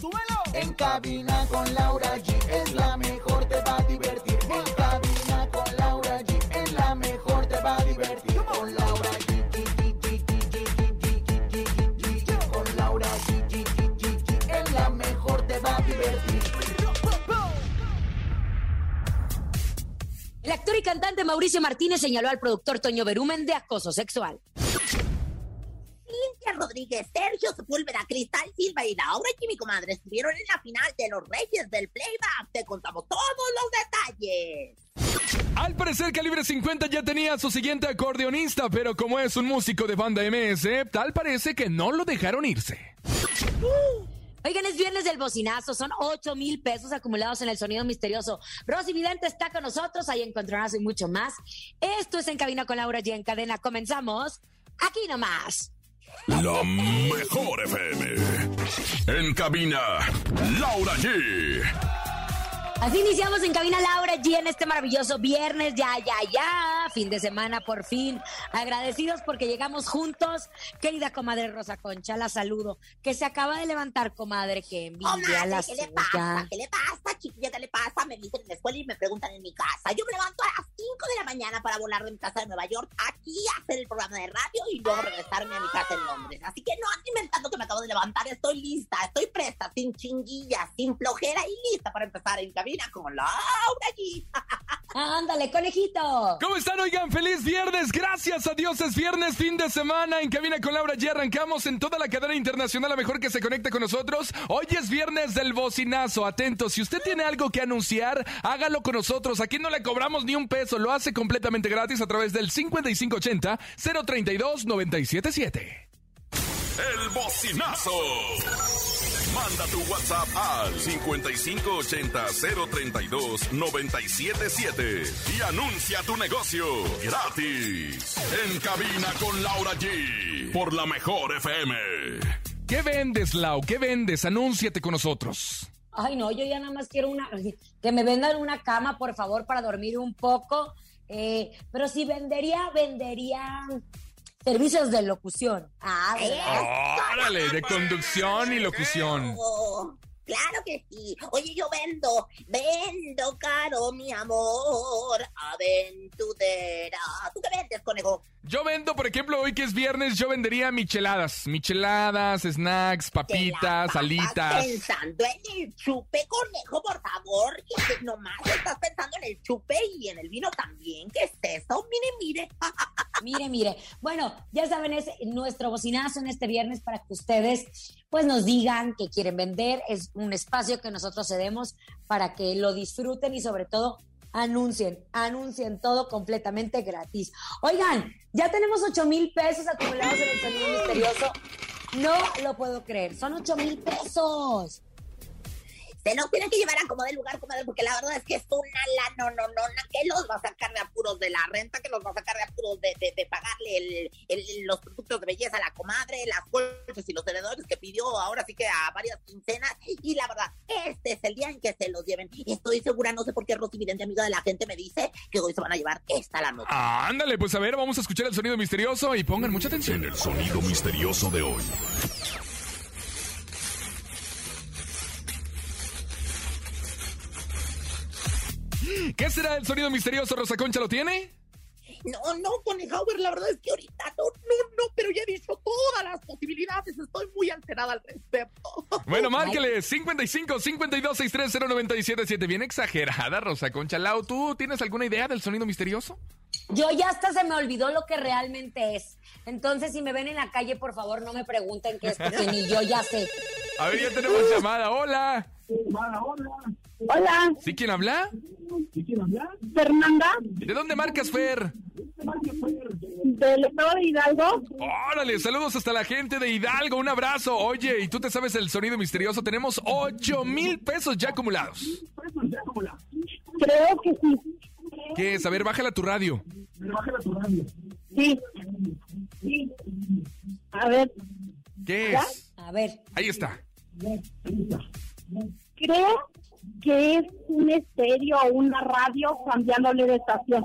¡Súbelo! En cabina con Laura G es la mejor, te va a divertir. En cabina con Laura G es la mejor, te va a divertir. Con Laura G. Con Laura la mejor, te va a divertir. El actor y cantante Mauricio Martínez señaló al productor Toño Berumen de acoso sexual. Rodríguez, Sergio Sepúlveda, Cristal Silva y Laura y mi comadre estuvieron en la final de los Reyes del Playback. Te contamos todos los detalles. Al parecer, Calibre 50 ya tenía a su siguiente acordeonista, pero como es un músico de banda MS, tal parece que no lo dejaron irse. Oigan, es viernes del bocinazo, son 8 mil pesos acumulados en el sonido misterioso. Rosy Vidente está con nosotros, ahí encontrarás y mucho más. Esto es En Cabina con Laura G en cadena. Comenzamos aquí nomás. La mejor FM. En cabina, Laura G. Así iniciamos en cabina Laura G en este maravilloso viernes, ya, ya, ya, fin de semana por fin. Agradecidos porque llegamos juntos. Querida comadre Rosa Concha, la saludo. Que se acaba de levantar, comadre, que envidia Comadre, la ¿qué le pasa? ¿Qué le pasa, chiquilla? ¿Qué le pasa? Me dicen en la escuela y me preguntan en mi casa. Yo me levanto a las 5 de la mañana para volar de mi casa de Nueva York aquí a hacer el programa de radio y luego regresarme a mi casa en Londres. Así que no anden inventando que me acabo de levantar. Estoy lista, estoy presta, sin chinguillas, sin flojera y lista para empezar en cabina con Laura G. Ándale, conejito. ¿Cómo están? Oigan, feliz viernes. Gracias a Dios es viernes, fin de semana. En cabina con Laura ya arrancamos en toda la cadena internacional. A mejor que se conecte con nosotros. Hoy es viernes del bocinazo. Atentos, si usted tiene algo que anunciar, hágalo con nosotros. Aquí no le cobramos ni un peso. Lo hace completamente gratis a través del 5580 032 977. El bocinazo. Manda tu WhatsApp al 5580-032-977 y anuncia tu negocio gratis. En cabina con Laura G. Por la mejor FM. ¿Qué vendes, Lau? ¿Qué vendes? Anúnciate con nosotros. Ay, no, yo ya nada más quiero una. Que me vendan una cama, por favor, para dormir un poco. Eh, pero si vendería, vendería servicios de locución. Ah, ¿verdad? Órale, de conducción y locución. Oh, claro que sí. Oye, yo vendo, vendo caro, mi amor, aventurera. ¿Tú qué vendes, conejo? Yo vendo, por ejemplo, hoy que es viernes, yo vendería micheladas. Micheladas, snacks, papitas, alitas. pensando en el chupe, conejo, por favor. Que nomás estás pensando en el chupe y en el vino también. ¿Qué es eso? Mire, mire. Mire, mire. Bueno, ya saben, es nuestro bocinazo en este viernes para que ustedes pues nos digan que quieren vender. Es un espacio que nosotros cedemos para que lo disfruten y sobre todo anuncien, anuncien todo completamente gratis. Oigan, ya tenemos 8 mil pesos acumulados en el sonido misterioso. No lo puedo creer, son 8 mil pesos. Se nos tienen que llevar a como de lugar, comadre, porque la verdad es que es una la no, no, no, que los va a sacar de apuros de la renta, que los va a sacar de apuros de, de, de pagarle el, el- los productos de belleza a la comadre, las bolsas y los tenedores que pidió ahora sí que a varias quincenas. Y la verdad, este es el día en que se los lleven. Estoy segura, no sé por qué Rosy Vidente, amiga de la gente, me dice que hoy se van a llevar esta la noche. Ah, ándale, pues a ver, vamos a escuchar el sonido misterioso y pongan mucha En atención. el sonido misterioso de hoy. ¿Qué será el sonido misterioso? ¿Rosa Concha lo tiene? No, no, Conejauer, la verdad es que ahorita no, no, no, pero ya he visto todas las posibilidades. Estoy muy alterada al respecto. Bueno, márquele 55 52 630 977. Bien exagerada, Rosa Concha. Lau, ¿tú tienes alguna idea del sonido misterioso? Yo ya hasta se me olvidó lo que realmente es. Entonces, si me ven en la calle, por favor, no me pregunten qué es, porque ni yo ya sé. A ver, ya tenemos llamada. Hola. Hola, ¿Sí quién habla? Fernanda, ¿De dónde marcas, Fer? del estado de Hidalgo. Órale, saludos hasta la gente de Hidalgo, un abrazo. Oye, ¿y tú te sabes el sonido misterioso? Tenemos 8 mil pesos ya acumulados. Creo que sí. ¿Qué es? A ver, bájala tu radio. Sí. Sí. A ver, ¿Qué es? A ver, Ahí está. creo que es un estéreo o una radio cambiándole de estación.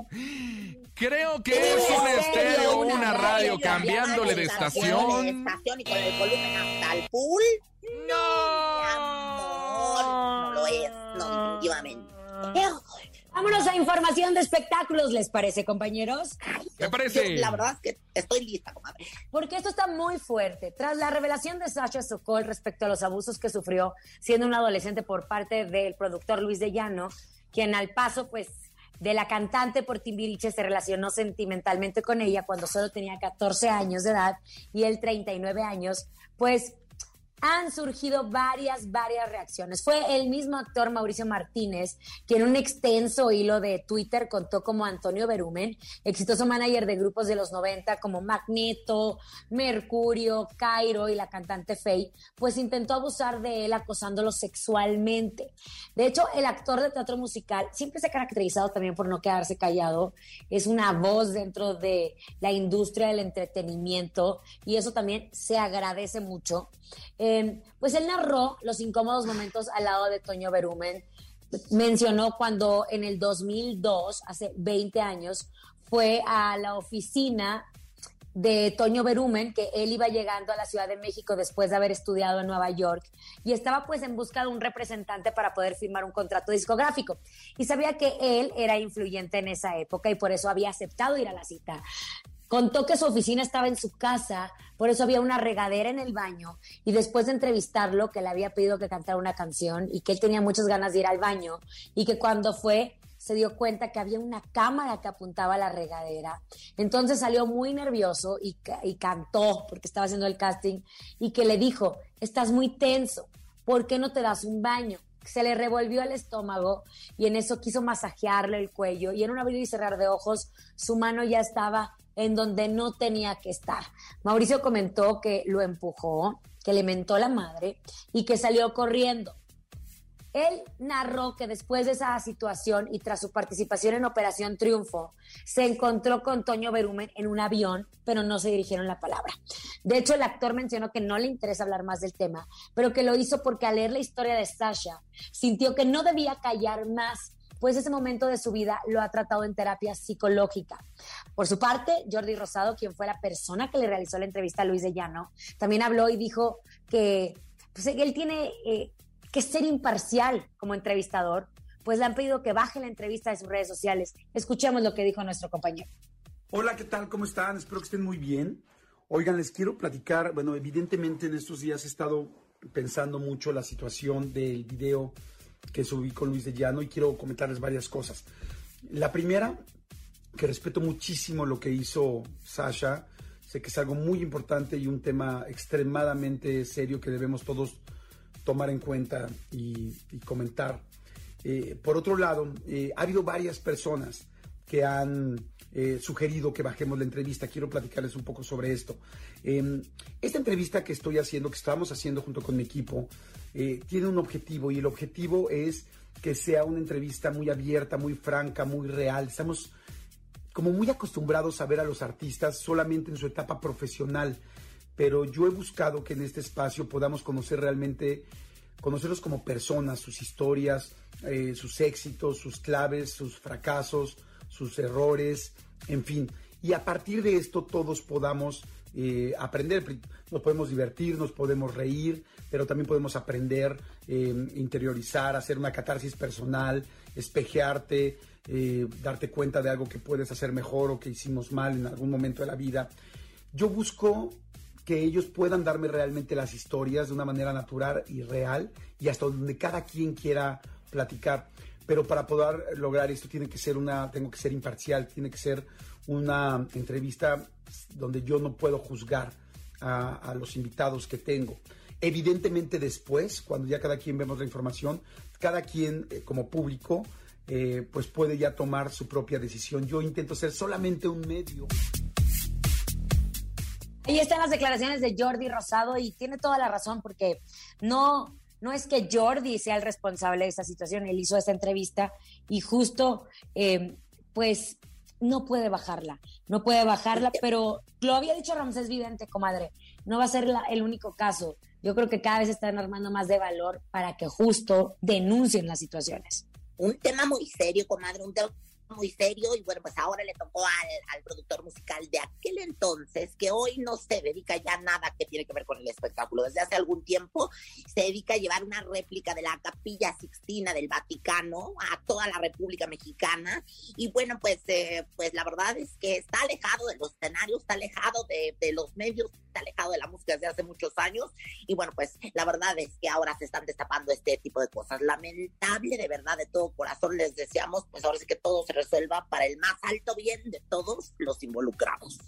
Creo que es un estéreo, una radio, cambiándole de Cambiándole de estación. estación y con el volumen hasta el full. Mi amor, no lo es, no, definitivamente. Vámonos a información de espectáculos, ¿les parece, compañeros? ¿Qué parece? Yo, la verdad es que estoy lista, comadre. Porque esto está muy fuerte. Tras la revelación de Sasha Sokol respecto a los abusos que sufrió siendo un adolescente por parte del productor Luis de Llano, quien al paso, pues, de la cantante por Timbiriche se relacionó sentimentalmente con ella cuando solo tenía 14 años de edad y él 39 años, pues han surgido varias, varias reacciones. Fue el mismo actor Mauricio Martínez quien en un extenso hilo de Twitter contó como Antonio Berumen, exitoso manager de grupos de los 90 como Magneto, Mercurio, Cairo y la cantante Faye, pues intentó abusar de él acosándolo sexualmente. De hecho, el actor de teatro musical siempre se ha caracterizado también por no quedarse callado. Es una voz dentro de la industria del entretenimiento y eso también se agradece mucho. Eh, pues él narró los incómodos momentos al lado de Toño Berumen. Mencionó cuando en el 2002, hace 20 años, fue a la oficina de Toño Berumen, que él iba llegando a la Ciudad de México después de haber estudiado en Nueva York y estaba pues en busca de un representante para poder firmar un contrato discográfico. Y sabía que él era influyente en esa época y por eso había aceptado ir a la cita. Contó que su oficina estaba en su casa, por eso había una regadera en el baño y después de entrevistarlo que le había pedido que cantara una canción y que él tenía muchas ganas de ir al baño y que cuando fue se dio cuenta que había una cámara que apuntaba a la regadera. Entonces salió muy nervioso y, y cantó porque estaba haciendo el casting y que le dijo, estás muy tenso, ¿por qué no te das un baño? Se le revolvió el estómago y en eso quiso masajearle el cuello y en un abrir y cerrar de ojos su mano ya estaba en donde no tenía que estar. Mauricio comentó que lo empujó, que le mentó la madre y que salió corriendo. Él narró que después de esa situación y tras su participación en Operación Triunfo, se encontró con Toño Berumen en un avión, pero no se dirigieron la palabra. De hecho, el actor mencionó que no le interesa hablar más del tema, pero que lo hizo porque al leer la historia de Sasha, sintió que no debía callar más, pues ese momento de su vida lo ha tratado en terapia psicológica. Por su parte, Jordi Rosado, quien fue la persona que le realizó la entrevista a Luis de Llano, también habló y dijo que pues, él tiene eh, que ser imparcial como entrevistador, pues le han pedido que baje la entrevista de sus redes sociales. Escuchemos lo que dijo nuestro compañero. Hola, ¿qué tal? ¿Cómo están? Espero que estén muy bien. Oigan, les quiero platicar, bueno, evidentemente en estos días he estado pensando mucho la situación del video que subí con Luis de Llano y quiero comentarles varias cosas. La primera, que respeto muchísimo lo que hizo Sasha, sé que es algo muy importante y un tema extremadamente serio que debemos todos tomar en cuenta y, y comentar. Eh, por otro lado, eh, ha habido varias personas que han eh, sugerido que bajemos la entrevista. Quiero platicarles un poco sobre esto. Eh, esta entrevista que estoy haciendo, que estamos haciendo junto con mi equipo, eh, tiene un objetivo y el objetivo es que sea una entrevista muy abierta, muy franca, muy real. Estamos como muy acostumbrados a ver a los artistas solamente en su etapa profesional, pero yo he buscado que en este espacio podamos conocer realmente, conocerlos como personas, sus historias, eh, sus éxitos, sus claves, sus fracasos, sus errores, en fin. Y a partir de esto todos podamos eh, aprender, nos podemos divertir, nos podemos reír, pero también podemos aprender, eh, interiorizar, hacer una catarsis personal, espejearte, eh, darte cuenta de algo que puedes hacer mejor o que hicimos mal en algún momento de la vida. Yo busco que ellos puedan darme realmente las historias de una manera natural y real y hasta donde cada quien quiera platicar. Pero para poder lograr esto tiene que ser una, tengo que ser imparcial, tiene que ser una entrevista donde yo no puedo juzgar a, los invitados que tengo. Evidentemente después, cuando ya cada quien vemos la información, cada quien eh, como público, eh, pues puede ya tomar su propia decisión. Yo intento ser solamente un medio. Ahí están las declaraciones de Jordi Rosado y tiene toda la razón porque no, no es que Jordi sea el responsable de esta situación, él hizo esta entrevista y justo, eh, pues, no puede bajarla, no puede bajarla, pero lo había dicho Ramsés Vidente, comadre, no va a ser la- el único caso. Yo creo que cada vez están armando más de valor para que justo denuncien las situaciones. un tema muy serio, comadre, un tema muy serio y bueno, pues ahora le tocó al, al productor musical de aquel entonces, que hoy no se dedica ya nada que tiene que ver con el espectáculo. Desde hace algún tiempo se dedica a llevar una réplica de la capilla Sixtina del Vaticano a toda la República Mexicana y bueno, pues, eh, pues la verdad es que está alejado de los escenarios, está alejado de, de los medios, está alejado de la música desde hace muchos años y bueno, pues la verdad es que ahora se están destapando este tipo de cosas. Lamentable, de verdad, de todo corazón les deseamos, pues ahora sí que todo se resuelva para el más alto bien de todos los involucrados.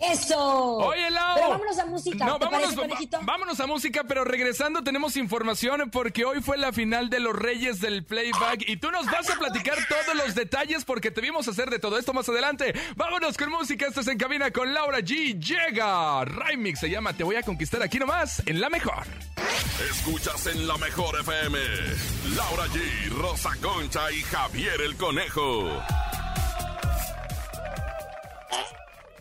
¡Eso! Oye, Lau. Pero vámonos a música. No, ¿Te vámonos, parece, conejito? va- vámonos a música, pero regresando tenemos información porque hoy fue la final de los Reyes del Playback y tú nos vas a platicar todos los detalles porque te vimos hacer de todo esto más adelante. Vámonos con música, esto es En Cabina con Laura G. Llega. Remix se llama Te voy a conquistar aquí nomás, en La Mejor. Escuchas en la mejor FM. Laura G, Rosa Concha y Javier el Conejo.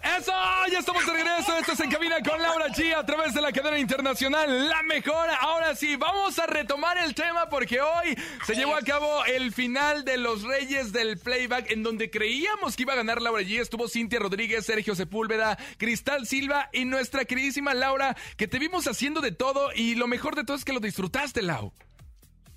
¡Eso! Ya estamos de regreso. Esto es En Cabina con Laura G a través de la cadena internacional La Mejor. Ahora sí, vamos a retomar el tema porque hoy se llevó a cabo el final de los Reyes del Playback en donde creíamos que iba a ganar Laura G. Estuvo Cintia Rodríguez, Sergio Sepúlveda, Cristal Silva y nuestra queridísima Laura, que te vimos haciendo de todo y lo mejor de todo es que lo disfrutaste, Lau.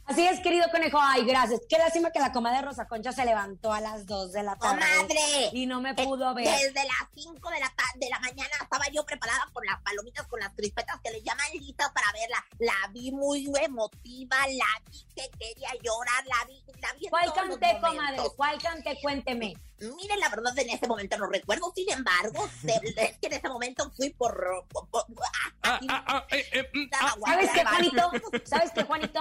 Así es, querido conejo. Ay, gracias. Qué lástima que la comadre Rosa Concha se levantó a las 2 de la tarde. ¡Comadre! Y no me Eh, pudo ver. Desde las 5 de la, de la mañana estaba yo preparada con las palomitas, con las crispetas que le llaman listas para verla. La vi muy emotiva, la vi que quería llorar, la vi, la vi en ¿Cuál canté, comadre? ¿Cuál canté? Cuénteme. Miren, la verdad en ese momento no recuerdo, sin embargo, es que en ese momento fui por... por- por- Ah, ah, ah, eh, eh, mm, ah. ¿Sabes qué, Juanito? ¿Sabes qué, Juanito?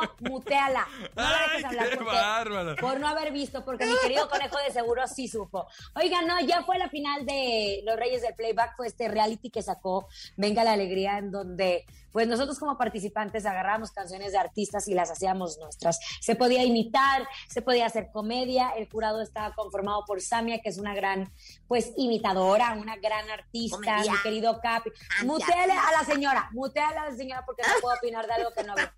No la Ay, dejes hablar qué porque- bárbaro. por no haber visto, porque mi querido conejo de seguro sí supo. Oiga, no, ya fue la final de Los Reyes del Playback, fue este reality que sacó Venga la Alegría, en donde pues nosotros como participantes agarramos canciones de artistas y las hacíamos nuestras. Se podía imitar, se podía hacer comedia, el jurado estaba conformado por Samia, que es una gran, pues, imitadora, una gran artista, Comedia. mi querido Capi. Muteale a la señora, muteale a la señora porque no puedo opinar de algo que no veo.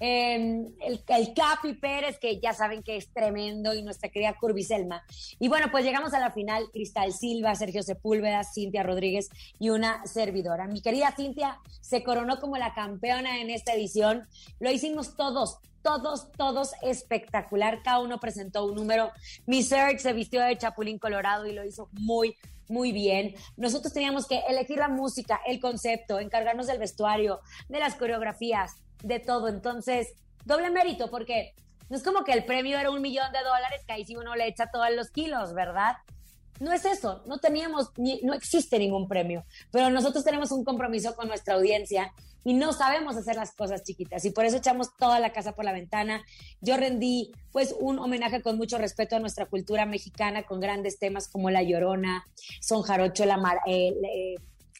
Eh, el, el Capi Pérez, que ya saben que es tremendo, y nuestra querida Curby Selma. Y bueno, pues llegamos a la final, Cristal Silva, Sergio Sepúlveda, Cintia Rodríguez y una servidora. Mi querida Cintia se coronó como la campeona en esta edición. Lo hicimos todos, todos, todos espectacular. Cada uno presentó un número. Mi Serge se vistió de Chapulín Colorado y lo hizo muy, muy bien. Nosotros teníamos que elegir la música, el concepto, encargarnos del vestuario, de las coreografías, de todo. Entonces, doble mérito, porque no es como que el premio era un millón de dólares, que ahí sí uno le echa todos los kilos, ¿verdad? No es eso, no teníamos, ni- no existe ningún premio, pero nosotros tenemos un compromiso con nuestra audiencia y no sabemos hacer las cosas chiquitas y por eso echamos toda la casa por la ventana. Yo rendí pues un homenaje con mucho respeto a nuestra cultura mexicana con grandes temas como La Llorona, Son Jarocho, la, Mar- eh, eh,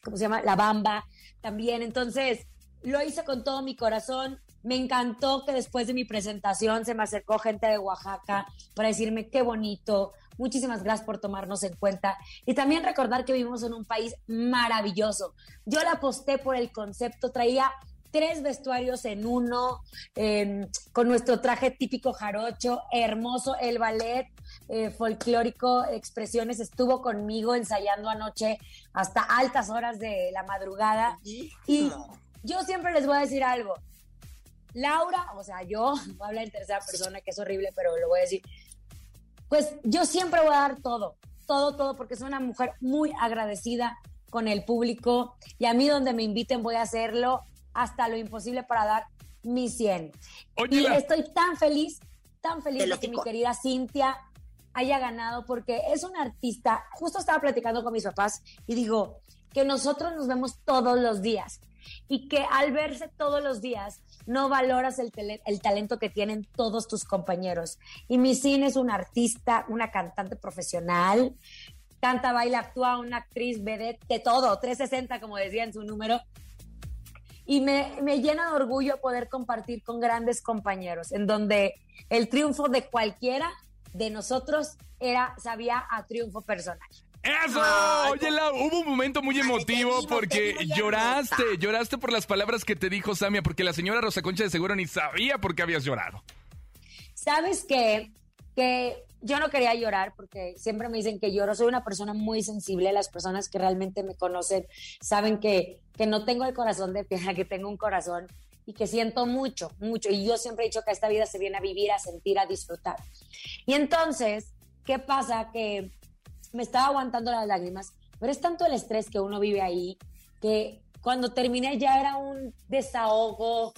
¿cómo se llama? La Bamba también. Entonces, lo hice con todo mi corazón. Me encantó que después de mi presentación se me acercó gente de Oaxaca para decirme qué bonito. Muchísimas gracias por tomarnos en cuenta. Y también recordar que vivimos en un país maravilloso. Yo la aposté por el concepto, traía tres vestuarios en uno, eh, con nuestro traje típico jarocho, hermoso, el ballet eh, folclórico, expresiones, estuvo conmigo ensayando anoche hasta altas horas de la madrugada. Y yo siempre les voy a decir algo. Laura, o sea, yo voy a hablar en tercera persona, que es horrible, pero lo voy a decir. Pues yo siempre voy a dar todo, todo, todo, porque soy una mujer muy agradecida con el público y a mí donde me inviten voy a hacerlo hasta lo imposible para dar mi 100. Oye, y la- estoy tan feliz, tan feliz de que mi querida Cintia haya ganado porque es una artista, justo estaba platicando con mis papás y digo, que nosotros nos vemos todos los días y que al verse todos los días no valoras el, talento que tienen todos tus compañeros. Y Missine es una artista, una cantante profesional, canta, baila, actúa, una actriz, vedette, de todo, 360 como decía en su número. Y me, me llena de orgullo poder compartir con grandes compañeros, en donde el triunfo de cualquiera de nosotros era, sabía a triunfo personal. ¡Eso! Oye, hubo un momento muy emotivo porque lloraste, lloraste por las palabras que te dijo Samia, porque la señora Rosa Concha de seguro ni sabía por qué habías llorado. ¿Sabes qué? Que yo no quería llorar porque siempre me dicen que lloro. Soy una persona muy sensible. Las personas que realmente me conocen saben que, que no tengo el corazón de piedra, que tengo un corazón y que siento mucho, mucho. Y yo siempre he dicho que esta vida se viene a vivir, a sentir, a disfrutar. Y entonces, ¿qué pasa? Que me estaba aguantando las lágrimas, pero es tanto el estrés que uno vive ahí que cuando terminé ya era un desahogo,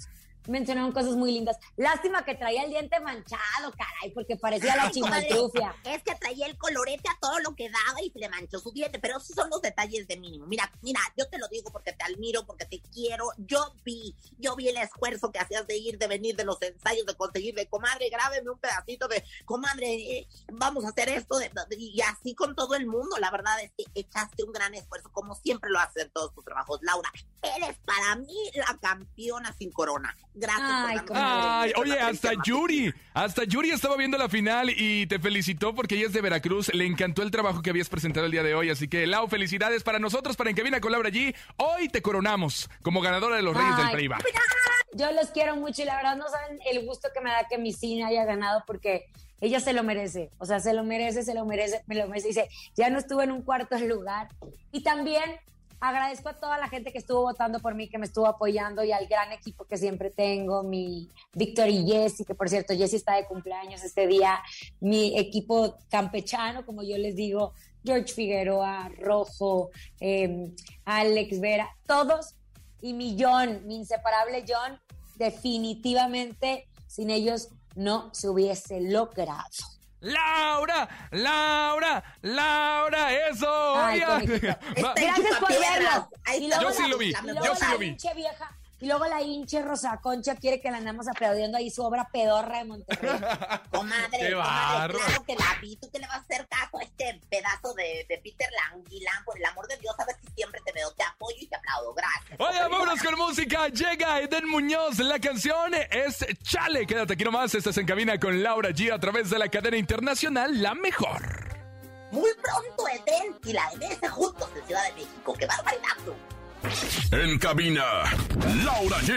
mencionaron cosas muy lindas. Lástima que traía el diente manchado, caray, porque parecía la chimaltrufia. Es que traía el colorete a todo lo que daba y se le manchó su diente, pero esos son los detalles de mínimo. Mira, mira, yo te lo digo porque te admiro, porque te quiero. Yo vi, yo vi el esfuerzo que hacías de ir, de venir, de los ensayos, de conseguir, de comadre, grábeme un pedacito de, comadre, eh, vamos a hacer esto, y así con todo el mundo. La verdad es que echaste un gran esfuerzo, como siempre lo haces en todos tus trabajos. Laura, eres para mí la campeona sin corona. Gracias. Ay, oye, hasta Yuri, hasta Yuri estaba viendo la final y te felicitó porque ella es de Veracruz. Le encantó el trabajo que habías presentado el día de hoy. Así que, Lau, felicidades para nosotros, para En Cabina con Laura G. Hoy te coronamos como ganadora de los Reyes del Playback. Yo los quiero mucho y la verdad no saben el gusto que me da que mi cine haya ganado porque ella se lo merece, o sea, se lo merece, se lo merece, me lo merece. Dice, ya no estuve en un cuarto lugar. Y también agradezco a toda la gente que estuvo votando por mí, que me estuvo apoyando y al gran equipo que siempre tengo, mi Víctor y Jessy, que por cierto, Jessy está de cumpleaños este día, mi equipo campechano, como yo les digo, George Figueroa, Rojo, em, Alex Vera, todos, y mi John, mi inseparable John, definitivamente sin ellos no se hubiese logrado. Laura, Laura, Laura, eso. Gracias por verlo. Yo sí lo vi, yo sí lo vi. Y luego la hinche Rosa Concha quiere que la andamos aplaudiendo ahí su obra pedorra de Monterrey. comadre, Qué comadre, claro que la vi. ¿Tú qué le vas a hacer caso a este pedazo de, de Peter Languilán? Por el amor de Dios, sabes que siempre te veo, te apoyo y te aplaudo. Gracias. Oye, vámonos con música. Llega Eden Muñoz. La canción es Chale. Quédate aquí nomás. Estás en cabina con Laura G a través de la cadena internacional La Mejor. Muy pronto Eden y la MS juntos en Ciudad de México. ¡Qué barbaridad! En cabina, Laura G.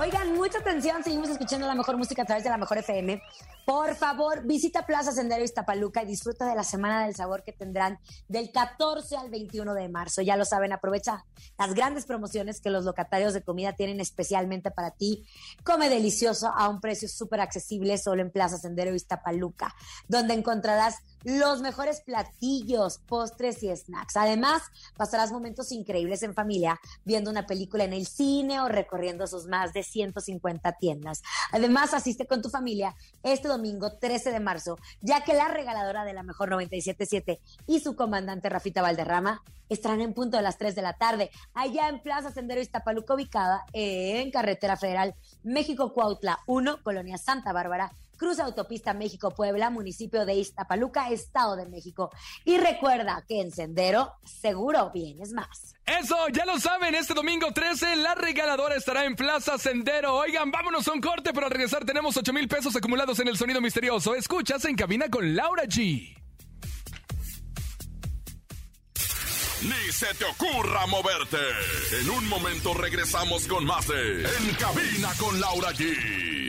Oigan, mucha atención, seguimos escuchando la mejor música a través de la mejor FM. Por favor, visita Plaza Sendero Iztapaluca y disfruta de la Semana del Sabor que tendrán del 14 al 21 de marzo. Ya lo saben, aprovecha las grandes promociones que los locatarios de comida tienen especialmente para ti. Come delicioso a un precio súper accesible solo en Plaza Sendero Iztapaluca, donde encontrarás los mejores platillos, postres y snacks. Además, pasarás momentos increíbles en familia viendo una película en el cine o recorriendo sus más de 150 tiendas. Además, asiste con tu familia este domingo 13 de marzo, ya que la regaladora de la mejor 977 y su comandante Rafita Valderrama estarán en punto de las 3 de la tarde, allá en Plaza Sendero Iztapaluca, ubicada en Carretera Federal México Cuautla 1, Colonia Santa Bárbara Cruz Autopista México-Puebla, municipio de Iztapaluca, Estado de México. Y recuerda que en Sendero seguro vienes más. Eso, ya lo saben, este domingo 13 la regaladora estará en Plaza Sendero. Oigan, vámonos a un corte, pero al regresar tenemos 8 mil pesos acumulados en el sonido misterioso. Escuchas en cabina con Laura G. Ni se te ocurra moverte. En un momento regresamos con más de En Cabina con Laura G.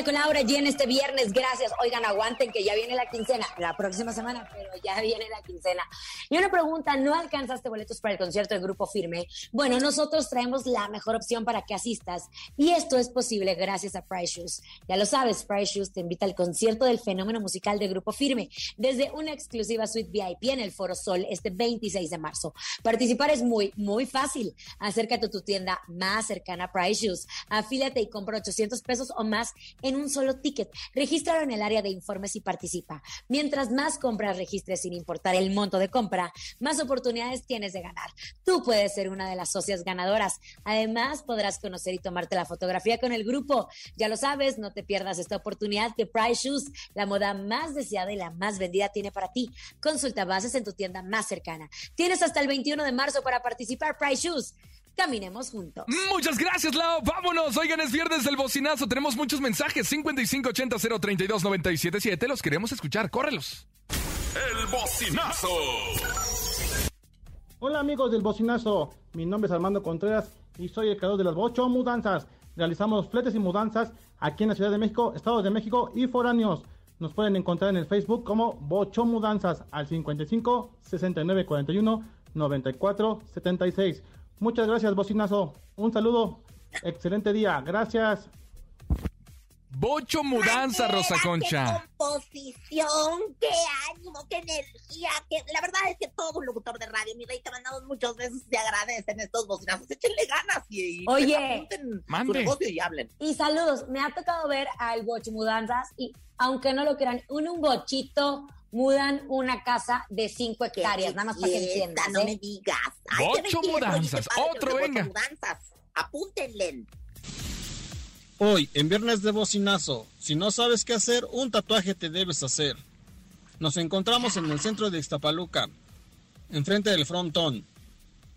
Cabina con Laura y en este viernes. Gracias. Oigan, aguanten que ya viene la quincena. La próxima semana, pero ya viene la quincena. Y una pregunta, ¿no alcanzaste boletos para el concierto del Grupo Firme? Bueno, nosotros traemos la mejor opción para que asistas. Y esto es posible gracias a Price Shoes. Ya lo sabes, Price Shoes te invita al concierto del fenómeno musical de Grupo Firme desde una exclusiva suite VIP en el Foro Sol este 26 de marzo. Participar es muy, muy fácil. Acércate a tu tienda más cercana a Price Shoes. Afíliate y compra 800 pesos o más en un solo ticket. Regístralo en el área de informes y participa. Mientras más compras registres sin importar el monto de compra, más oportunidades tienes de ganar. Tú puedes ser una de las socias ganadoras. Además, podrás conocer y tomarte la fotografía con el grupo. Ya lo sabes, no te pierdas esta oportunidad que Price Shoes, la moda más deseada y la más vendida, tiene para ti. Consulta bases en tu tienda más cercana. Tienes hasta el 21 de marzo para participar. Price Shoes. Caminemos juntos. Muchas gracias, Lau. Vámonos. Oigan, es viernes del bocinazo. Tenemos muchos mensajes. 5580-032-977. Los queremos escuchar. Córrelos. El bocinazo. Hola amigos del bocinazo, mi nombre es Armando Contreras y soy el creador de las Bocho Mudanzas. Realizamos fletes y mudanzas aquí en la Ciudad de México, Estados de México y foráneos. Nos pueden encontrar en el Facebook como Bocho Mudanzas al 55 69 41 94 76. Muchas gracias, bocinazo. Un saludo. Excelente día. Gracias. Bocho Mudanza, Manera, Rosa Concha. Qué composición, qué ánimo, qué energía. Que, la verdad es que todo un locutor de radio, mi rey, te mandamos muchos besos, te agradecen estos bocinazos. Échenle ganas y, y Oye, apunten su negocio y hablen. Y saludos, me ha tocado ver al Bocho Mudanzas y aunque no lo crean, un, un bochito mudan una casa de 5 hectáreas, nada más para que Fiesta, entiendas. No ¿eh? me digas. Bocho qué qué Mudanzas, otro, los Bocho venga. Mudanzas. Apúntenle. Hoy, en Viernes de Bocinazo, si no sabes qué hacer, un tatuaje te debes hacer. Nos encontramos en el centro de Ixtapaluca, enfrente del frontón.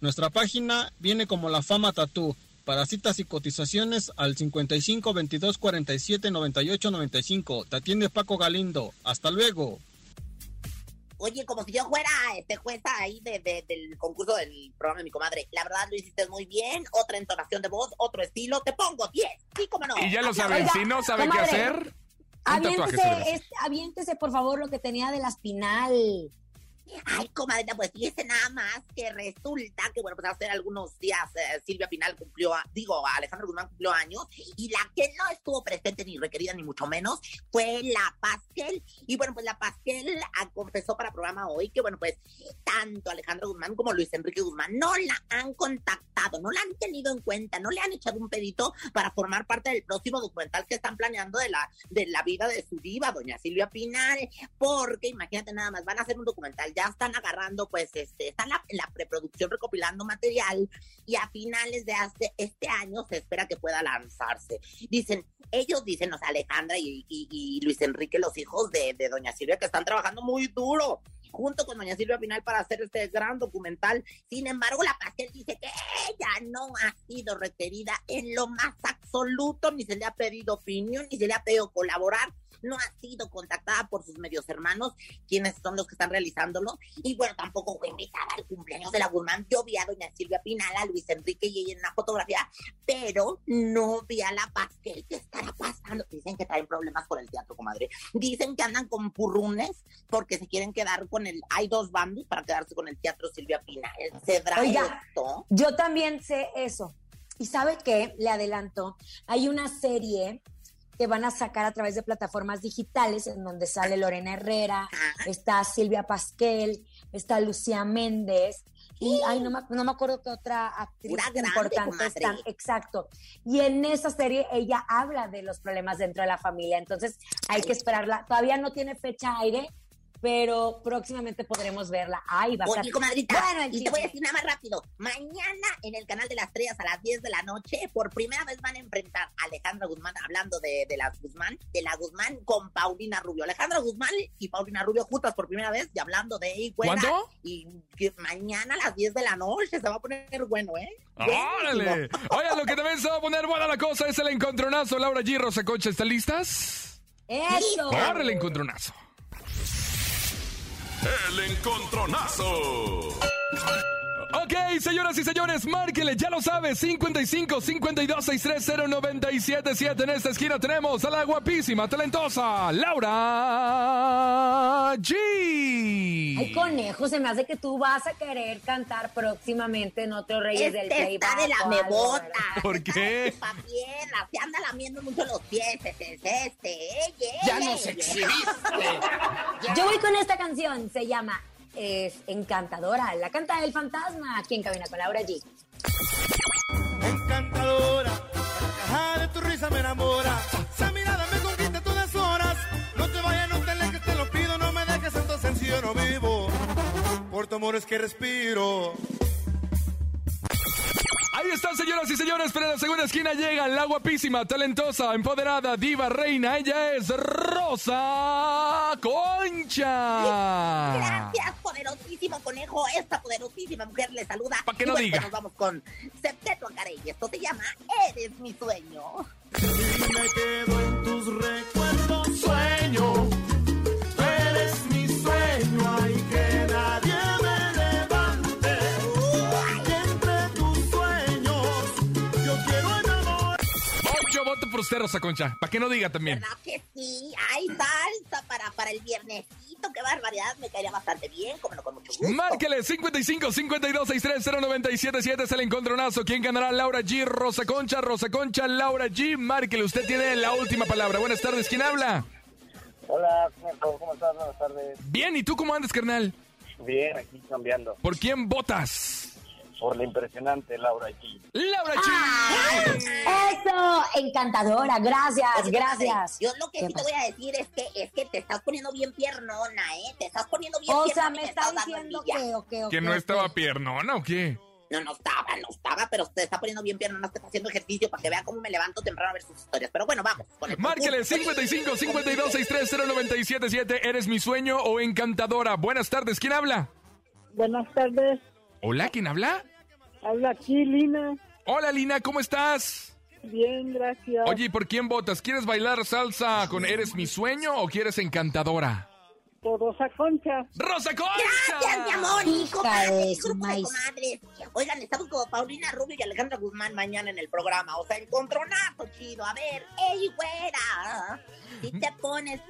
Nuestra página viene como La Fama Tatú. Para citas y cotizaciones al 55 22 47 98 95. Te atiende Paco Galindo. Hasta luego. Oye, como si yo fuera este jueza ahí de, de- del concurso del programa de mi comadre. La verdad lo hiciste muy bien. Otra entonación de voz, otro estilo. Te pongo 10. Sí, cómo no. Y ya lo saben, si no sabe qué hacer, Aviéntese, este- aviéntese, por favor, lo que tenía de la espinal. Ay, comadre, pues fíjese nada más que resulta que, bueno, pues hace algunos días eh, Silvia Pinal cumplió, a- digo, Alejandro Guzmán cumplió años y la que no estuvo presente ni requerida ni mucho menos fue la Pasquel. Y bueno, pues la Pasquel ah, confesó para programa hoy que, bueno, pues tanto Alejandro Guzmán como Luis Enrique Guzmán no la han contactado, no la han tenido en cuenta, no le han echado un pedito para formar parte del próximo documental que están planeando de la, de la vida de su diva, doña Silvia Pinal porque imagínate nada más, van a hacer un documental, ya están agarrando, pues, este, están en la preproducción recopilando material y a finales de este año se espera que pueda lanzarse. Dicen, ellos dicen, o sea, Alejandra y, Luis Enrique, los hijos de, de Doña Silvia, que están trabajando muy duro junto con Doña Silvia Pinal para hacer este gran documental. Sin embargo, la Pastel dice que ella no ha sido requerida en lo más absoluto, ni se le ha pedido opinión, ni se le ha pedido colaborar no ha sido contactada por sus medios hermanos, quienes son los que están realizándolo. Y bueno, tampoco fue invitada al cumpleaños de la Guzmán. Yo vi a doña Silvia Pinal, a Luis Enrique y ella en una fotografía, pero no vi a la Pasquel. ¿Qué estará pasando? Dicen que traen problemas con el teatro, comadre. Dicen que andan con purrunes porque se quieren quedar con el... Hay dos bandos para quedarse con el teatro Silvia Pinal. ¿Cedrá Oiga, esto? Yo también sé eso. Y sabe qué, le adelanto, hay una serie que van a sacar a través de plataformas digitales en donde sale Lorena Herrera, está Silvia Pasquel, está Lucía Méndez y ay, no, me, no me acuerdo qué otra actriz grande, importante están. Exacto. Y en esa serie ella habla de los problemas dentro de la familia. Entonces hay que esperarla. Todavía no tiene fecha aire, pero próximamente podremos verla. Ay, va a Oye, estar. comadrita, Bueno, y te voy a decir nada más rápido. Mañana en el canal de las estrellas a las 10 de la noche, por primera vez van a enfrentar a Alejandra Guzmán, hablando de, de las Guzmán, de la Guzmán con Paulina Rubio. Alejandra Guzmán y Paulina Rubio juntas por primera vez y hablando de ella. ¿Cuándo? Y que mañana a las 10 de la noche se va a poner bueno, ¿eh? ¡Órale! Oiga, lo que también se va a poner buena la cosa es el encontronazo. Laura G. Rosa Concha, ¿están listas? Eso. ¡Corre el encontronazo! El encontronazo. Ok, señoras y señores, márquele, ya lo sabes, 55 52 630 977 En esta esquina tenemos a la guapísima, talentosa Laura G. Ay, conejo, se me hace que tú vas a querer cantar próximamente en otros Reyes del Este Playback. está de la mebota. ¿Por qué? Está su papierna, se anda lamiendo mucho los pies, ese es este. eh, Ya eh, nos exhibiste. Yo voy con esta canción, se llama es Encantadora, la canta El Fantasma, aquí en Cabina con Laura G. encantadora. La de tu risa me enamora. Esa mirada me conquista todas horas. No te vayas, no te alejes, te lo pido. No me dejes, entonces yo no vivo. Por tu amor es que respiro. Ahí están, señoras y señores, pero en la segunda esquina llega la guapísima, talentosa, empoderada, diva, reina. Ella es Rosa Concha. Gracias, poderosísimo conejo. Esta poderosísima mujer le saluda. Pa' que no diga. Nos vamos con Septeto Acarey. Esto se llama Eres mi sueño. Y me quedo en tus recuerdos. Sueño. Por usted, Rosa Concha. Para que no diga también. ¿Verdad que sí? Hay salsa para, para el viernesito. Qué barbaridad. Me caería bastante bien. Cómelo con mucho gusto. Márquele 55 52 630 977 es el encontronazo. ¿Quién ganará? Laura G, Rosa Concha, Rosa Concha, Laura G. Márquele, usted tiene la última palabra. Buenas tardes, ¿quién habla? Hola, ¿cómo ¿cómo estás? Buenas tardes. Bien, ¿y tú cómo andas, carnal? Bien, aquí cambiando. ¿Por quién votas? Por la impresionante Laura G. Laura G. Eso, encantadora, gracias, Oye, gracias. Yo lo que ¿Qué sí te pasa? voy a decir es que es que te estás poniendo bien piernona, ¿eh? Te estás poniendo bien O piernona sea, y me está estás dando diciendo que, ok, ok, ¿Que no estaba piernona o qué? No, no estaba, no estaba, pero te está poniendo bien piernona, te está haciendo ejercicio para que vea cómo me levanto temprano a ver sus historias. Pero bueno, vamos. Márquele 55 52 630 977 ¿Eres mi sueño o encantadora? Buenas tardes, ¿quién habla? Buenas tardes, Hola, ¿quién habla? Habla aquí Lina. Hola, Lina, ¿cómo estás? Bien, gracias. Oye, ¿y por quién votas? ¿Quieres bailar salsa con Eres mi sueño o quieres encantadora? Por Rosa Concha. ¡Rosa Concha! Gracias, mi amor. y comadres, grupo de comadres. Oigan, estamos con Paulina Rubio y Alejandra Guzmán mañana en el programa. O sea, encontronazo chido. A ver, ey, güera. Si te pones...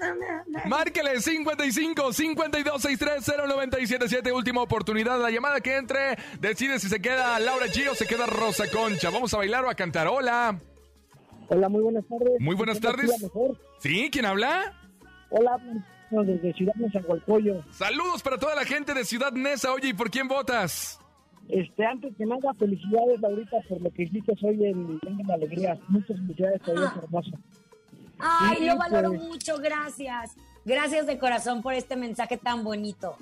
Márquele 55 52 630 977 Última oportunidad. La llamada que entre decide si se queda Laura G o se queda Rosa Concha. ¿Vamos a bailar o a cantar? Hola. Hola, muy buenas tardes. Muy buenas ¿Cómo tardes. ¿Sí? ¿Quién habla? Hola, desde Ciudad Nezahualcóyotl. Saludos para toda la gente de Ciudad Neza. Oye, ¿y por quién votas? Este, antes que nada, felicidades, Laurita, por lo que hiciste hoy en Venga la Alegría. Muchas felicidades, todavía es hermoso. Ay, lo valoro pues. mucho, gracias. Gracias de corazón por este mensaje tan bonito.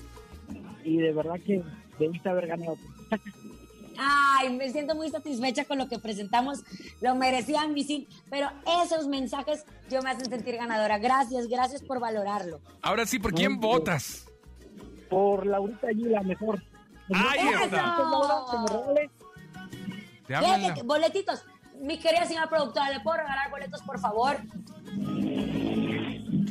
Y de verdad que debiste haber ganado. Ay, me siento muy satisfecha con lo que presentamos. Lo merecían mis sí, pero esos mensajes yo me hacen sentir ganadora. Gracias, gracias por valorarlo. Ahora sí, ¿por quién votas? Por Laurita allí, la mejor. Ahí está. Te Fíjate boletitos. Mi querida señora productora, ¿le puedo regalar boletos, por favor?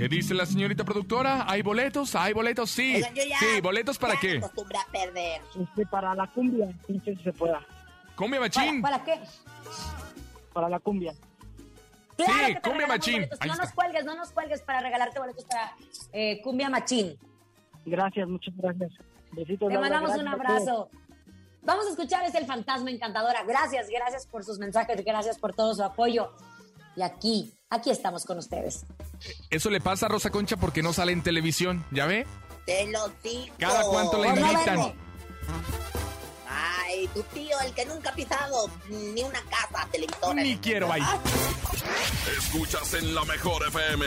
¿Qué dice la señorita productora? ¿Hay boletos? ¿Hay boletos? Sí. Oigan, yo ya- Sí, ¿boletos para ya qué? me acostumbré a perder. este, para la cumbia, no sé si se pueda. Cumbia ¿Para, machín. para qué? Para la cumbia. Claro Sí, que te Cumbia regalamos Machín. boletos. Ahí No está. nos cuelgues, no nos cuelgues para regalarte boletos para eh, Cumbia Machín. Gracias, muchas gracias. Besitos, Te Laura, mandamos un gracias a todos. abrazo. Vamos a escuchar, es el fantasma encantadora. Gracias, gracias por sus mensajes, gracias por todo su apoyo. Y aquí, aquí estamos con ustedes. Eso le pasa a Rosa Concha porque no sale en televisión, ¿ya ve? Te lo digo. Cada cuánto la no invitan. Ay, tu tío, el que nunca ha pisado ni una casa televisora. Ni quiero ahí. Escuchas en la mejor FM.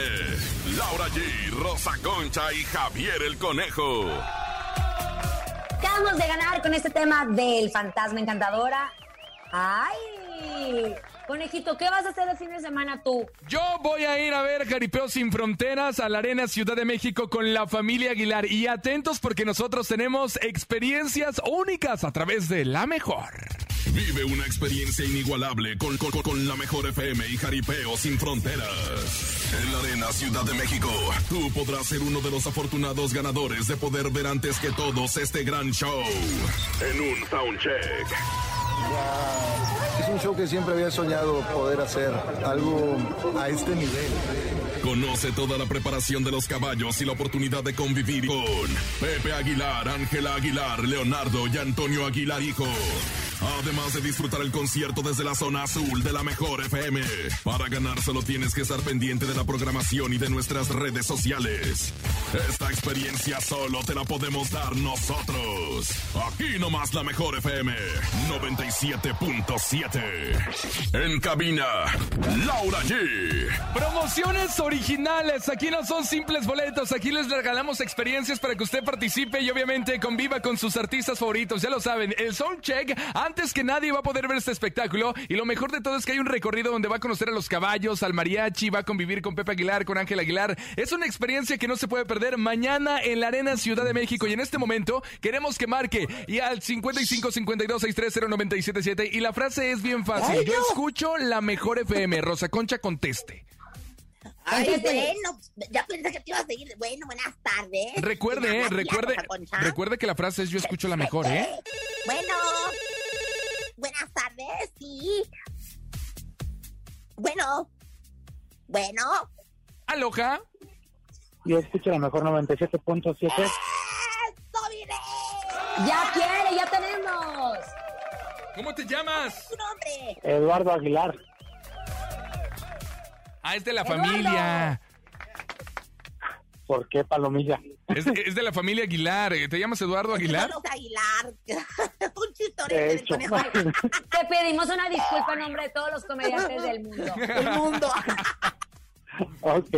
Laura G, Rosa Concha y Javier el Conejo. Acabamos de ganar con este tema del fantasma encantadora. ¡Ay! Conejito, ¿qué vas a hacer el fin de semana tú? Yo voy a ir a ver Jaripeo sin Fronteras a la Arena Ciudad de México con la familia Aguilar. Y atentos porque nosotros tenemos experiencias únicas a través de la mejor. Vive una experiencia inigualable con, con, con la mejor FM y Jaripeo sin fronteras. En la Arena Ciudad de México, tú podrás ser uno de los afortunados ganadores de poder ver antes que todos este gran show. En un soundcheck. Es un show que siempre había soñado poder hacer, algo a este nivel. Conoce toda la preparación de los caballos y la oportunidad de convivir con Pepe Aguilar, Ángela Aguilar, Leonardo y Antonio Aguilar Hijo. Además de disfrutar el concierto desde la zona azul de la mejor FM. Para ganar solo tienes que estar pendiente de la programación y de nuestras redes sociales. Esta experiencia solo te la podemos dar nosotros. Aquí nomás la mejor FM 97.7. En cabina, Laura G. Promociones originales. Aquí no son simples boletos. Aquí les regalamos experiencias para que usted participe y obviamente conviva con sus artistas favoritos. Ya lo saben, el Soundcheck, antes que nadie va a poder ver este espectáculo. Y lo mejor de todo es que hay un recorrido donde va a conocer a los caballos, al mariachi, va a convivir con Pepe Aguilar, con Ángel Aguilar. Es una experiencia que no se puede perder mañana en la Arena Ciudad de México. Y en este momento queremos que marque y al 55 52 630 977 Y la frase es bien fácil. Ay, Yo escucho la mejor FM. Rosa Concha conteste. Ay, bueno, ya pensé que te ibas a seguir. Bueno, buenas tardes. Recuerde, eh, recuerde, recuerde que la frase es yo escucho la mejor, ¿eh? Bueno, buenas tardes, sí. Bueno, bueno. Aloha. Yo escucho la mejor 97.7. ¡Eso, mire! Ya quiere, ya tenemos. ¿Cómo te llamas? ¡Tu nombre! Eduardo Aguilar. Ah, es de la Eduardo. familia. ¿Por qué Palomilla? Es, es de la familia Aguilar. ¿Te llamas Eduardo Aguilar? Carlos Aguilar. Un De chistorete del hecho. conejo. Te pedimos una disculpa en nombre de todos los comediantes del mundo. El mundo. ok.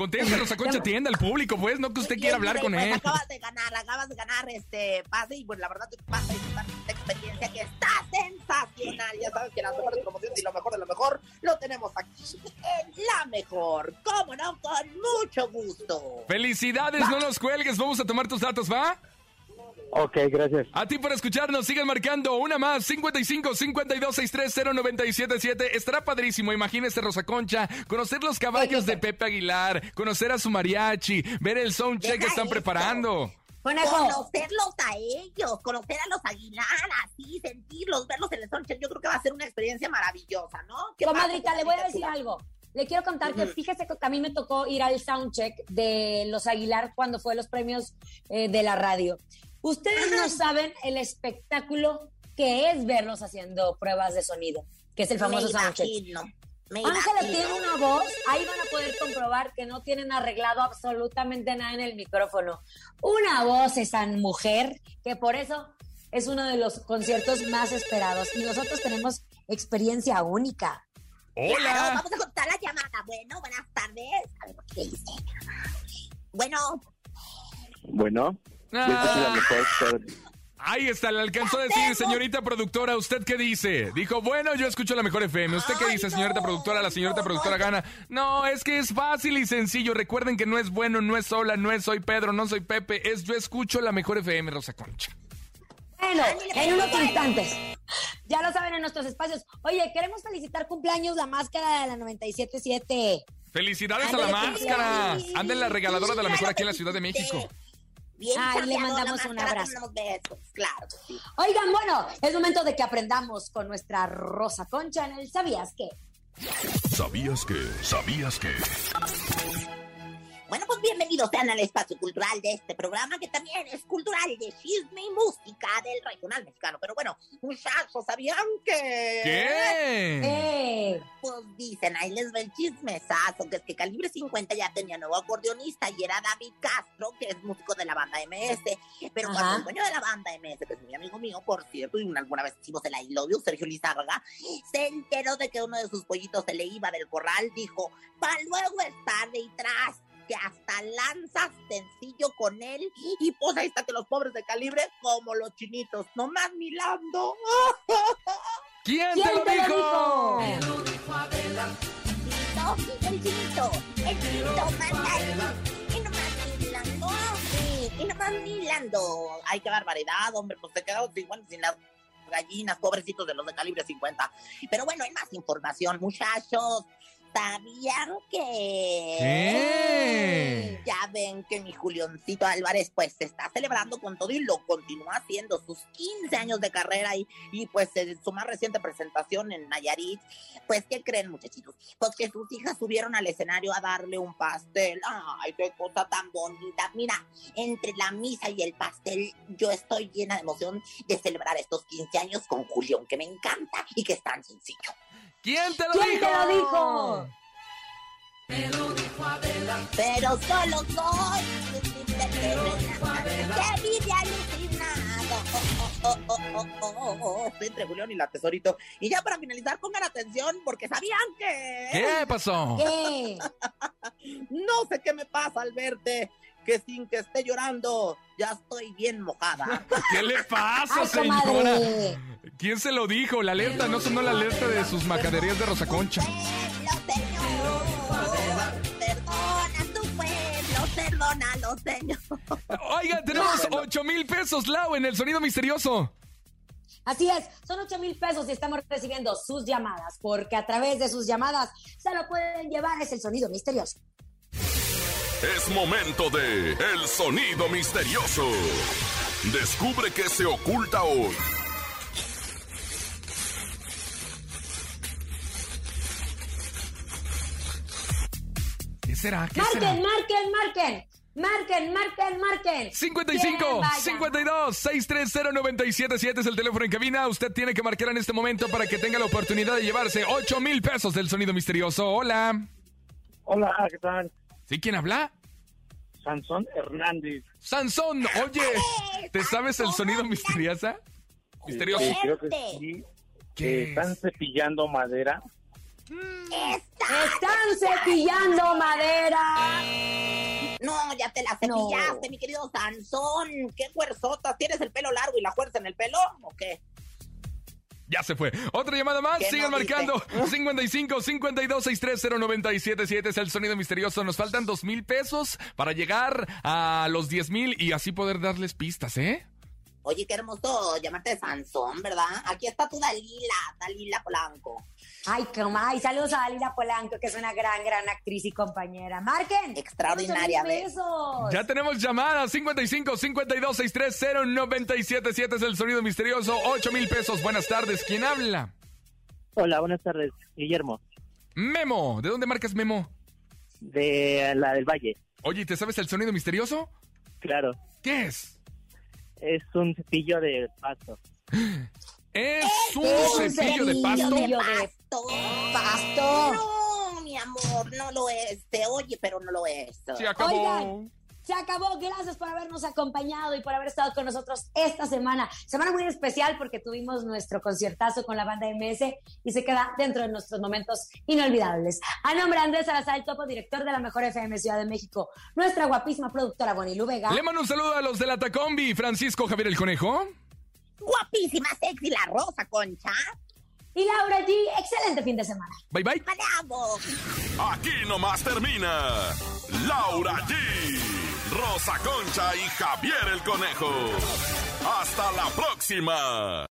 Contesta, Rosa Concha, atienda al público, pues, no que usted quiera hablar con él. Acabas de ganar, acabas de ganar este pase y pues la verdad vas a disfrutar esta experiencia que está sensacional. Ya sabes que las mejores promociones y lo mejor de lo mejor lo tenemos aquí en la mejor. ¿Cómo no? Con mucho gusto. Felicidades, no nos cuelgues, vamos a tomar tus datos, ¿va? Ok, gracias. A ti por escucharnos, sigan marcando una más, 55 52 630 977 Estará padrísimo, imagínese Rosa Concha, conocer los caballos de Pepe Aguilar, conocer a su mariachi, ver el soundcheck que están preparando. Conejo. Conocerlos a ellos, conocer a los Aguilar, así, sentirlos, verlos en el soundcheck, yo creo que va a ser una experiencia maravillosa, ¿no? ¿Qué Comadrita, pasa, le voy a decir algo. Le quiero contar que fíjese que a mí me tocó ir al soundcheck de los Aguilar cuando fue los premios eh, de la radio. Ustedes no saben el espectáculo que es verlos haciendo pruebas de sonido, que es el famoso Me soundcheck. imagino, me Ángela imagino. tiene una voz, ahí van a poder comprobar que no tienen arreglado absolutamente nada en el micrófono. Una voz esa mujer que por eso es uno de los conciertos más esperados y nosotros tenemos experiencia única. Claro, Hola. vamos a contar la llamada. Bueno, buenas tardes. A ver qué dice. Bueno, Bueno, Ah. la mejor. Ahí está, le alcanzó a decir, señorita productora, ¿usted qué dice? Dijo, bueno, yo escucho la mejor FM. ¿Usted qué Ay, dice, no, señorita productora? La señorita no, productora gana. No, es que es fácil y sencillo. Recuerden que no es bueno, no es sola, no es soy Pedro, no soy Pepe. Es yo escucho la mejor FM, Rosa Concha. Bueno, en unos instantes. Ya lo saben en nuestros espacios. Oye, queremos felicitar cumpleaños la máscara de la 977. Felicidades a la máscara. Anda en la regaladora de la mejor aquí en la Ciudad de. México. Bien Ay, le mandamos un abrazo. besos, claro sí. Oigan, bueno, es momento de que aprendamos con nuestra Rosa Concha en el ¿Sabías qué? ¿Sabías que? ¿Sabías que? Bueno, pues bienvenidos sean al espacio cultural de este programa, que también es cultural de chisme y música del regional mexicano. Pero bueno, muchachos, ¿sabían que...? ¿Qué? Eh, Pues dicen, ahí les va el chismesazo, que es que Calibre 50 ya tenía nuevo acordeonista y era David Castro, que es músico de la banda MS. Pero Ajá. cuando el dueño de la banda MS, que es mi amigo mío, por cierto, y alguna vez hicimos el I Love You, Sergio Lizárraga, se enteró de que uno de sus pollitos se le iba del corral, dijo, para luego es tarde y tras que hasta lanzas sencillo con él y pues ahí está que los pobres de calibre como los chinitos, nomás milando. ¿Quién, ¿Quién te lo te lo dijo? No, el chinito, el chinito manda y nomás milando, sí, y nomás milando. Ay, qué barbaridad, hombre, pues se quedó igual sin las gallinas, pobrecitos de los de calibre 50. Pero bueno, hay más información, muchachos. ¿Sabían que...? ¿Qué? Ya ven que mi Julioncito Álvarez pues se está celebrando con todo y lo continúa haciendo sus 15 años de carrera y, y pues en su más reciente presentación en Nayarit, pues ¿qué creen muchachitos? Pues que sus hijas subieron al escenario a darle un pastel. Ay, qué cosa tan bonita. Mira, entre la misa y el pastel yo estoy llena de emoción de celebrar estos 15 años con Julián, que me encanta y que es tan sencillo. ¿Quién te lo ¿Quién dijo? te lo dijo? Pero solo soy. Que vive alucinado. Oh, oh, oh, oh, oh, oh, oh. Estoy entre Julián y la tesorito. Y ya para finalizar, pongan atención porque sabían que. ¿Qué pasó? ¿Qué? No sé qué me pasa al verte. Que sin que esté llorando, ya estoy bien mojada. ¿Qué le pasa, señora? ¿Quién se lo dijo? La alerta, no sonó la alerta de sus macaderías de Rosa Concha. Perdona tu pueblo, perdónalo, señor. Oiga, tenemos 8 mil pesos, Lau, en el sonido misterioso. Así es, son 8 mil pesos y estamos recibiendo sus llamadas, porque a través de sus llamadas se lo pueden llevar, es el sonido misterioso. Es momento de El Sonido Misterioso. Descubre qué se oculta hoy. ¿Qué será? ¿Qué Marquen, será? marquen, marquen. Marquen, marquen, marquen. 55 ¿Quién va a 52 630 977 es el teléfono en cabina. Usted tiene que marcar en este momento para que tenga la oportunidad de llevarse 8 mil pesos del sonido misterioso. Hola. Hola, ¿qué tal? ¿Sí? ¿Quién habla? Sansón Hernández. Sansón, oye, ¿te sabes el sonido misterioso? Misterioso. Sí, creo que sí. ¿Qué están cepillando madera. Están cepillando madera. No, ya te la cepillaste, mi querido Sansón. Qué fuerzotas. ¿Tienes el pelo largo y la fuerza en el pelo? ¿O qué? Ya se fue. Otra llamada más. ¿Qué Sigan no marcando. 55 52 630 977 es el sonido misterioso. Nos faltan dos mil pesos para llegar a los 10 mil y así poder darles pistas, ¿eh? Oye, qué hermoso llamarte Sansón, ¿verdad? Aquí está tu Dalila, Dalila Polanco. Ay, comadre, saludos a Dalila Polanco, que es una gran, gran actriz y compañera. Marquen. Extraordinaria, pesos. Ya tenemos llamadas. 55 52 630 977 es el sonido misterioso. 8 mil pesos. Buenas tardes. ¿Quién habla? Hola, buenas tardes. Guillermo, Memo. ¿De dónde marcas Memo? de la del Valle. Oye, ¿te sabes el sonido misterioso? Claro, ¿Qué es? es un cepillo de pasto. Es Es un un cepillo de pasto. de Pasto. pasto. No, mi amor, no lo es. Te oye, pero no lo es. Se acabó. Oigan, se acabó. Gracias por habernos acompañado y por haber estado con nosotros esta semana. Semana muy especial porque tuvimos nuestro conciertazo con la banda MS y se queda dentro de nuestros momentos inolvidables. A nombre de Andrés Salazar, topo director de la Mejor FM Ciudad de México, nuestra guapísima productora Bonilu Vega. Le mando un saludo a los de la Tacombi. Francisco Javier el Conejo. Guapísima, sexy, la rosa, concha. Y Laura G, excelente fin de semana. Bye bye. ¡Vamos! Aquí nomás termina Laura G, Rosa Concha y Javier el Conejo. Hasta la próxima.